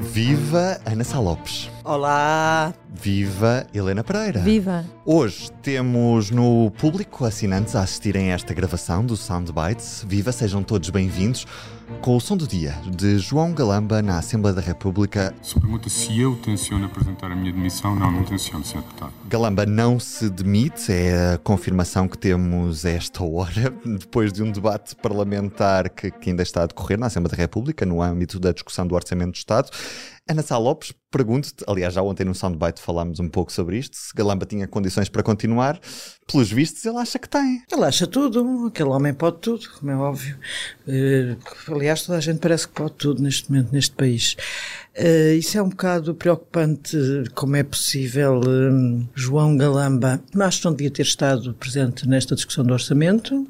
Viva Ana Sá Lopes. Olá! Viva Helena Pereira. Viva! Hoje temos no público assinantes a assistirem a esta gravação do Soundbites. Viva, sejam todos bem-vindos. Com o som do dia de João Galamba na Assembleia da República. Se pergunta se eu tenciono apresentar a minha demissão, não, não tenciono, Sr. Deputado. Galamba não se demite, é a confirmação que temos a esta hora, depois de um debate parlamentar que, que ainda está a decorrer na Assembleia da República, no âmbito da discussão do Orçamento do Estado. Ana Sá Lopes, pergunto-te, aliás, já ontem no Soundbite falámos um pouco sobre isto, se Galamba tinha condições para continuar, pelos vistos ele acha que tem. Ele acha tudo, aquele homem pode tudo, como é óbvio. Uh, aliás, toda a gente parece que pode tudo neste momento, neste país. Uh, isso é um bocado preocupante, como é possível um, João Galamba, mas não devia ter estado presente nesta discussão do orçamento,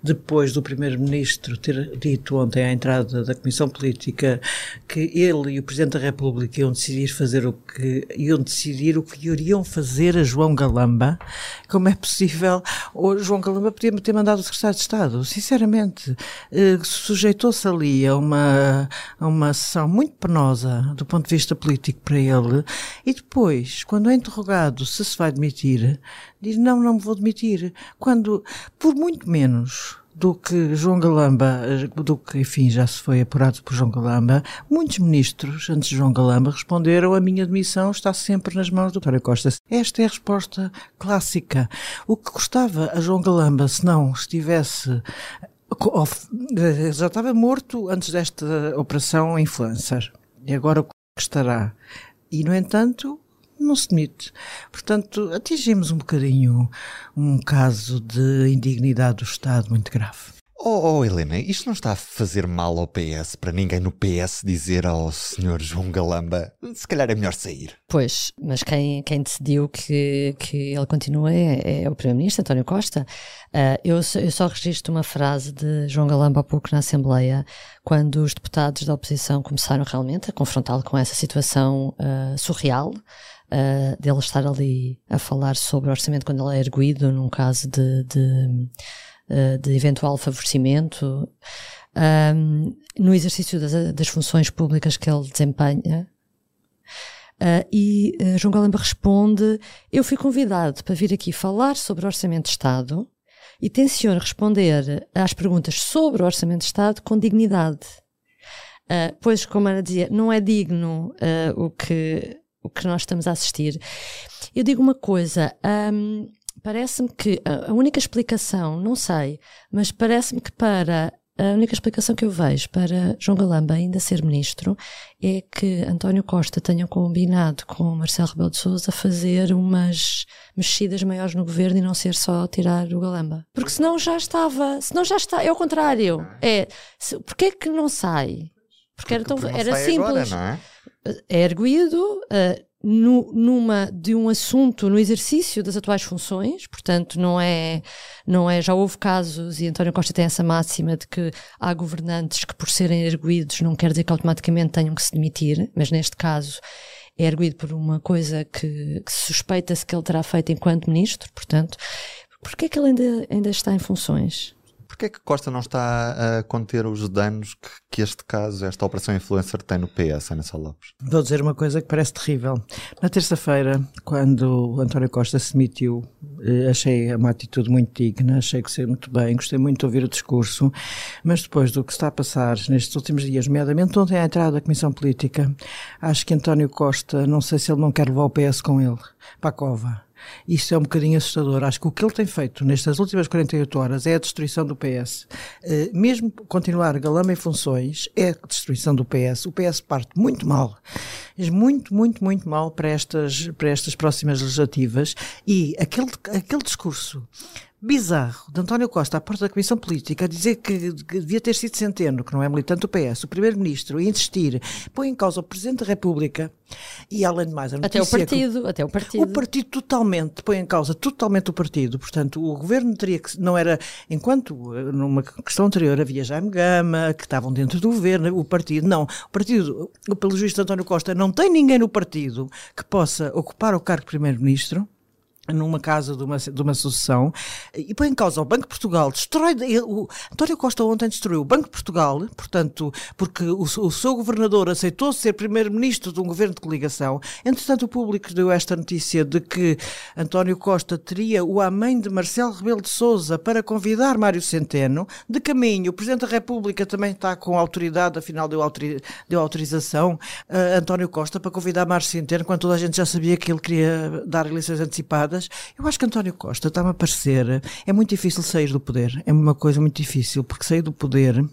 depois do Primeiro-Ministro ter dito ontem à entrada da Comissão Política que ele e o Presidente da República iam decidir fazer o que, iam decidir o que iriam fazer a João Galamba, como é possível, o João Galamba podia ter mandado o Secretário de Estado, sinceramente, uh, sujeitou-se ali a uma, a uma sessão muito penosa do ponto de vista político para ele, e depois, quando é interrogado se se vai demitir, diz não, não me vou demitir. Quando, por muito menos do que João Galamba, do que, enfim, já se foi apurado por João Galamba, muitos ministros, antes de João Galamba, responderam a minha demissão está sempre nas mãos do António Costa. Esta é a resposta clássica. O que custava a João Galamba se não estivesse já estava morto antes desta operação influencer. E agora o que estará? E, no entanto, não se demite. Portanto, atingimos um bocadinho um caso de indignidade do Estado muito grave. Oh, oh, Helena, isto não está a fazer mal ao PS para ninguém no PS dizer ao Sr. João Galamba se calhar é melhor sair? Pois, mas quem, quem decidiu que, que ele continua é, é o Primeiro-Ministro, António Costa. Uh, eu, eu só registro uma frase de João Galamba há pouco na Assembleia, quando os deputados da oposição começaram realmente a confrontá-lo com essa situação uh, surreal. Uh, dele estar ali a falar sobre o orçamento quando ele é erguido num caso de, de eh, de eventual favorecimento um, no exercício das, das, funções públicas que ele desempenha. Uh, e uh, João Galamba responde: Eu fui convidado para vir aqui falar sobre o Orçamento de Estado e tenciono responder às perguntas sobre o Orçamento de Estado com dignidade. Uh, pois, como Ana dizia, não é digno o, que, o que nós estamos a assistir. Eu digo uma coisa: um, Parece-me que a única explicação, não sei, mas parece-me que para a única explicação que eu vejo para João Galamba ainda ser ministro é que António Costa tenha combinado com Marcelo Rebelo de Sousa fazer umas mexidas maiores no governo e não ser só tirar o Galamba. Porque senão já estava, senão já está, é o contrário. É, se, porque é que não sai? Porque, porque era, tão, era simples. Agora, é? é erguido, uh, no, numa de um assunto no exercício das atuais funções, portanto não é não é já houve casos e António Costa tem essa máxima de que há governantes que por serem erguidos não quer dizer que automaticamente tenham que se demitir, mas neste caso é erguido por uma coisa que, que suspeita-se que ele terá feito enquanto ministro, portanto, porque é que ele ainda, ainda está em funções? Porquê é que Costa não está a conter os danos que, que este caso, esta operação influencer tem no PS, Ana Lopes? Vou dizer uma coisa que parece terrível. Na terça-feira, quando António Costa se demitiu, eh, achei uma atitude muito digna, achei que saiu muito bem, gostei muito de ouvir o discurso, mas depois do que está a passar nestes últimos dias, nomeadamente ontem à entrada da Comissão Política, acho que António Costa, não sei se ele não quer levar o PS com ele para a cova. Isso é um bocadinho assustador. Acho que o que ele tem feito nestas últimas 48 horas é a destruição do PS. Eh, mesmo continuar galama em funções, é a destruição do PS. O PS parte muito mal. Muito, muito, muito mal para estas, para estas próximas legislativas. E aquele, aquele discurso bizarro de António Costa à porta da Comissão Política a dizer que, que devia ter sido Centeno, que não é militante do PS, o Primeiro-Ministro, a insistir, põe em causa o Presidente da República e, além de mais, a até o partido, até o partido. O partido totalmente, põe em causa totalmente o partido. Portanto, o governo teria que, não era, enquanto eh, numa questão anterior havia Jaime Gama, que estavam dentro do governo, o partido, não. O partido, pelo juiz de António Costa, não tem ninguém no partido que possa ocupar o cargo de Primeiro-Ministro numa casa de uma, de uma e põe em causa o Banco de Portugal, destrói, o António Costa ontem destruiu o Banco de Portugal, portanto, porque o, o seu governador aceitou ser primeiro-ministro de um governo de coligação. Entretanto, o público deu esta notícia de que António Costa teria o amém de Marcelo Rebelo de Sousa para convidar Mário Centeno. De caminho, o Presidente da República também está com autoridade, afinal deu, autori, deu autorização a António Costa para convidar Mário Centeno, quando toda a gente já sabia que ele queria dar eleições antecipadas eu acho que António Costa está-me a parecer. É muito difícil sair do poder. É uma coisa muito difícil, porque sair do poder,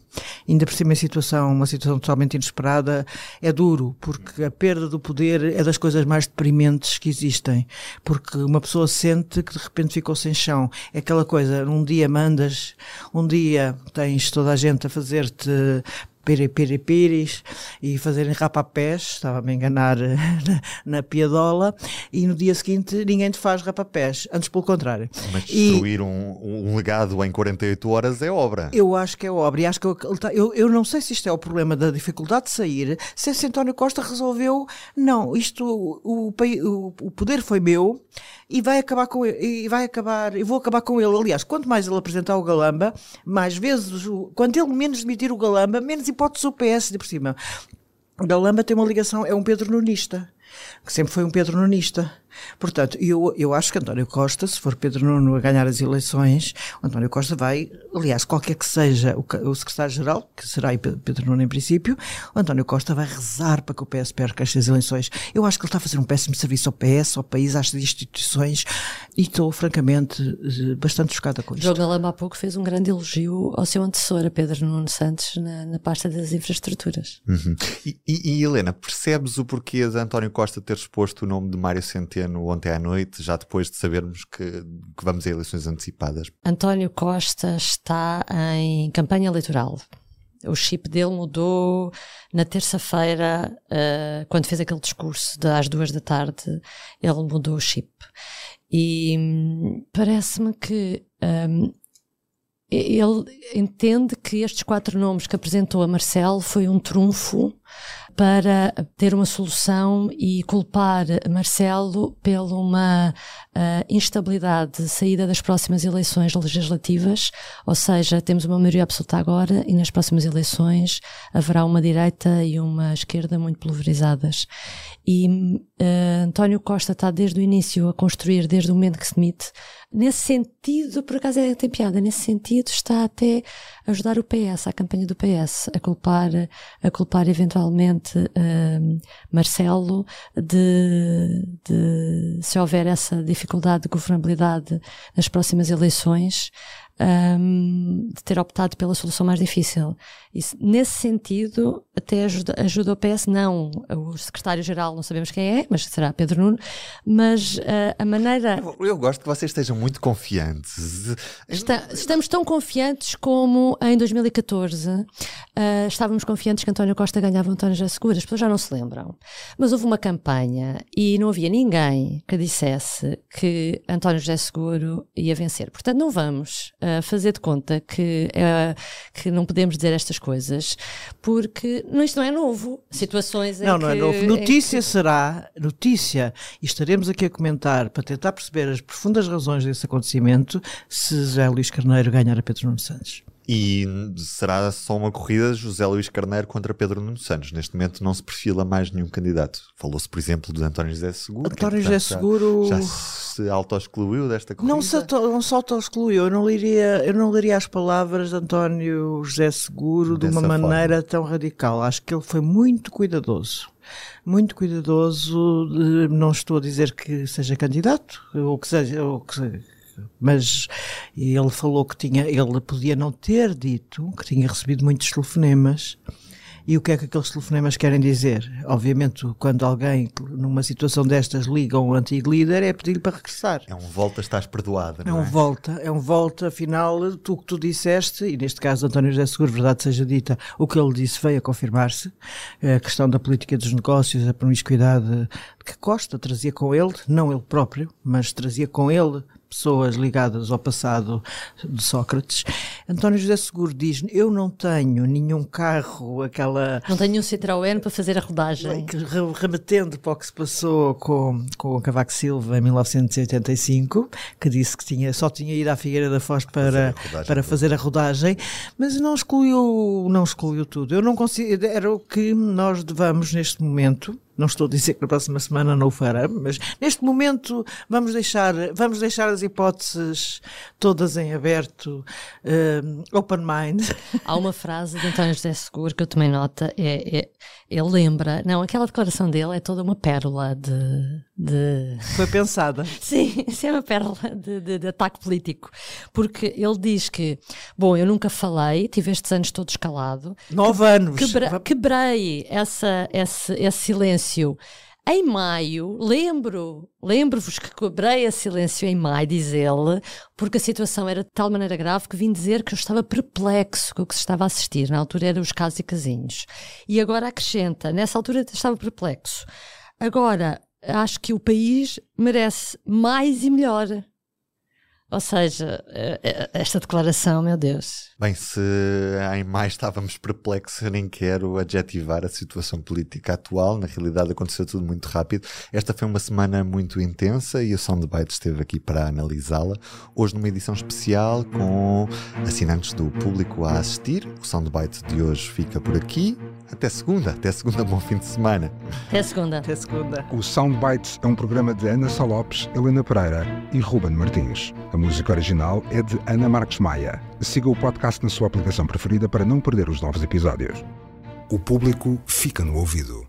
ainda por cima em situação, uma situação totalmente inesperada, é duro, porque a perda do poder é das coisas mais deprimentes que existem. Porque uma pessoa sente que de repente ficou sem chão. É aquela coisa, um dia mandas, um dia tens toda a gente a fazer-te piripiris e fazerem rapapés, estava-me a enganar na, na, piadola, e no dia seguinte ninguém te faz rapapés, antes pelo contrário. Mas destruir e, um, um, legado em 48 horas é obra. Eu acho que é obra, e acho que eu, eu, eu não sei se isto é o problema da dificuldade de sair, se esse António Costa resolveu, não, isto, o, o, o poder foi meu, e vai acabar com ele, e vai acabar, eu vou acabar com ele. Aliás, quanto mais ele apresentar o Galamba, mais vezes, quanto ele menos demitir o Galamba, menos hipótese o PS de por cima. Galamba tem uma ligação, é um Pedro Nunista, que sempre foi um Pedro Nunista. Portanto, eu, eu acho que António Costa, se for Pedro Nuno a ganhar as eleições, o António Costa vai, aliás, qualquer que seja o, o secretário-geral, que será Pedro Nuno em princípio, o António Costa vai rezar para que o PS perca estas eleições. Eu acho que ele está a fazer um péssimo serviço ao PS, ao país, às instituições, e estou, francamente, eh, bastante chocada com isto. João Galamba há pouco fez um grande elogio ao seu antecessor, a Pedro Nuno Santos, na, na pasta das infraestruturas. Uhum. E, e, e, Helena, percebes o porquê de António Costa ter exposto o nome de Mário Centeno no ontem à noite, já depois de sabermos que, que vamos a eleições antecipadas? António Costa está em campanha eleitoral. O chip dele mudou na terça-feira, uh, quando fez aquele discurso de, às duas da tarde, ele mudou o chip. E hum, parece-me que um, ele entende que estes quatro nomes que apresentou a Marcelo foi um trunfo para ter uma solução e culpar Marcelo pela uma uh, instabilidade de saída das próximas eleições legislativas, ou seja, temos uma maioria absoluta agora e nas próximas eleições haverá uma direita e uma esquerda muito pulverizadas. E uh, António Costa está desde o início a construir, desde o momento que se demite, nesse sentido, por acaso é, tem piada, nesse sentido está até a ajudar o PS, a campanha do PS, a culpar, a culpar eventualmente uh, Marcelo de, de, se houver essa dificuldade de governabilidade nas próximas eleições, um, de ter optado pela solução mais difícil. Isso, nesse sentido, até ajuda, ajuda o PS, não o secretário-geral, não sabemos quem é, mas será Pedro Nuno, mas uh, a maneira. Eu, eu, gosto que vocês estejam muito confiantes. Está, estamos tão confiantes como em 2014 uh, estávamos confiantes que António Costa ganhava António José Seguro, as pessoas já não se lembram. Mas houve uma campanha e não havia ninguém que dissesse que António José Seguro ia vencer. Portanto, não vamos. Uh, fazer de conta que, uh, que não podemos dizer estas coisas, porque isto não é novo. Situações Não, não que, é novo. Notícia que... será, notícia, e estaremos aqui a comentar para tentar perceber as profundas razões desse acontecimento se José Luís Carneiro ganhar a Pedro Nuno Santos. E será só uma corrida José Luís Carneiro contra Pedro Nuno Santos. Neste momento não se perfila mais nenhum candidato. Falou-se, por exemplo, do António José Seguro. António José Seguro. Já, já se auto-excluiu desta corrida? Não se, não se auto-excluiu. Eu não leria, eu não leria as palavras de António José Seguro Dessa de uma forma. maneira tão radical. Acho que ele foi muito cuidadoso muito cuidadoso. Não estou a dizer que seja candidato, ou que seja, ou que seja mas ele falou que tinha, ele podia não ter dito que tinha recebido muitos telefonemas E o que é que aqueles telefonemas querem dizer? Obviamente, quando alguém, numa situação destas, liga um antigo líder, é pedir-lhe para regressar. É um volta, estás perdoada. É não um volta, é um volta, afinal, tu que tu disseste, e neste caso António José Seguro, verdade seja dita, o que ele disse veio a confirmar-se, a questão da política dos negócios, a promiscuidade que Costa trazia com ele, não ele próprio, mas trazia com ele pessoas ligadas ao passado de Sócrates. António José Seguro diz: Eu não tenho nenhum carro, aquela. Não tenho um Citroën para fazer a rodagem. Remetendo para o que se passou com, com o Cavaco Silva em 1985, que disse que tinha, só tinha ido à Figueira da Foz para, fazer para fazer a rodagem, mas não excluiu, não excluiu tudo. Eu não considero que nós devamos, neste momento, não estou a dizer que na próxima semana não o faremos, mas neste momento vamos deixar, vamos deixar as hipóteses todas em aberto, uh, open mind. Há uma frase de António José Seguro que eu tomei nota, é, é, ele lembra, não, aquela declaração dele é toda uma pérola de. de... Foi pensada. Sim, isso é uma pérola de, de, de, ataque político. Porque ele diz que, bom, eu nunca falei, tive estes anos todos calado. Nove anos. Quebra, quebrei essa, esse, esse silêncio. Em maio, lembro, lembro-vos que quebrei a silêncio em maio, diz ele, porque a situação era de tal maneira grave que vim dizer que eu estava perplexo com o que se estava a assistir. Na altura eram os casos e casinhos. E agora acrescenta, nessa altura estava perplexo. Agora, acho que o país merece mais e melhor. Ou seja, eh, eh, esta declaração, meu Deus. Bem, se em mais estávamos perplexos, nem quero adjetivar a situação política atual. Na realidade, aconteceu tudo muito rápido. Esta foi uma semana muito intensa e o Soundbite esteve aqui para analisá-la. Hoje, numa edição especial com assinantes do público a assistir. O Soundbite de hoje fica por aqui. Até segunda. Até segunda, bom fim de semana. Até segunda. Até segunda. O Soundbites é um programa de Ana Salopes, Helena Pereira e Ruben Martins. A música original é de Ana Marques Maia. Siga o podcast na sua aplicação preferida para não perder os novos episódios. O público fica no ouvido.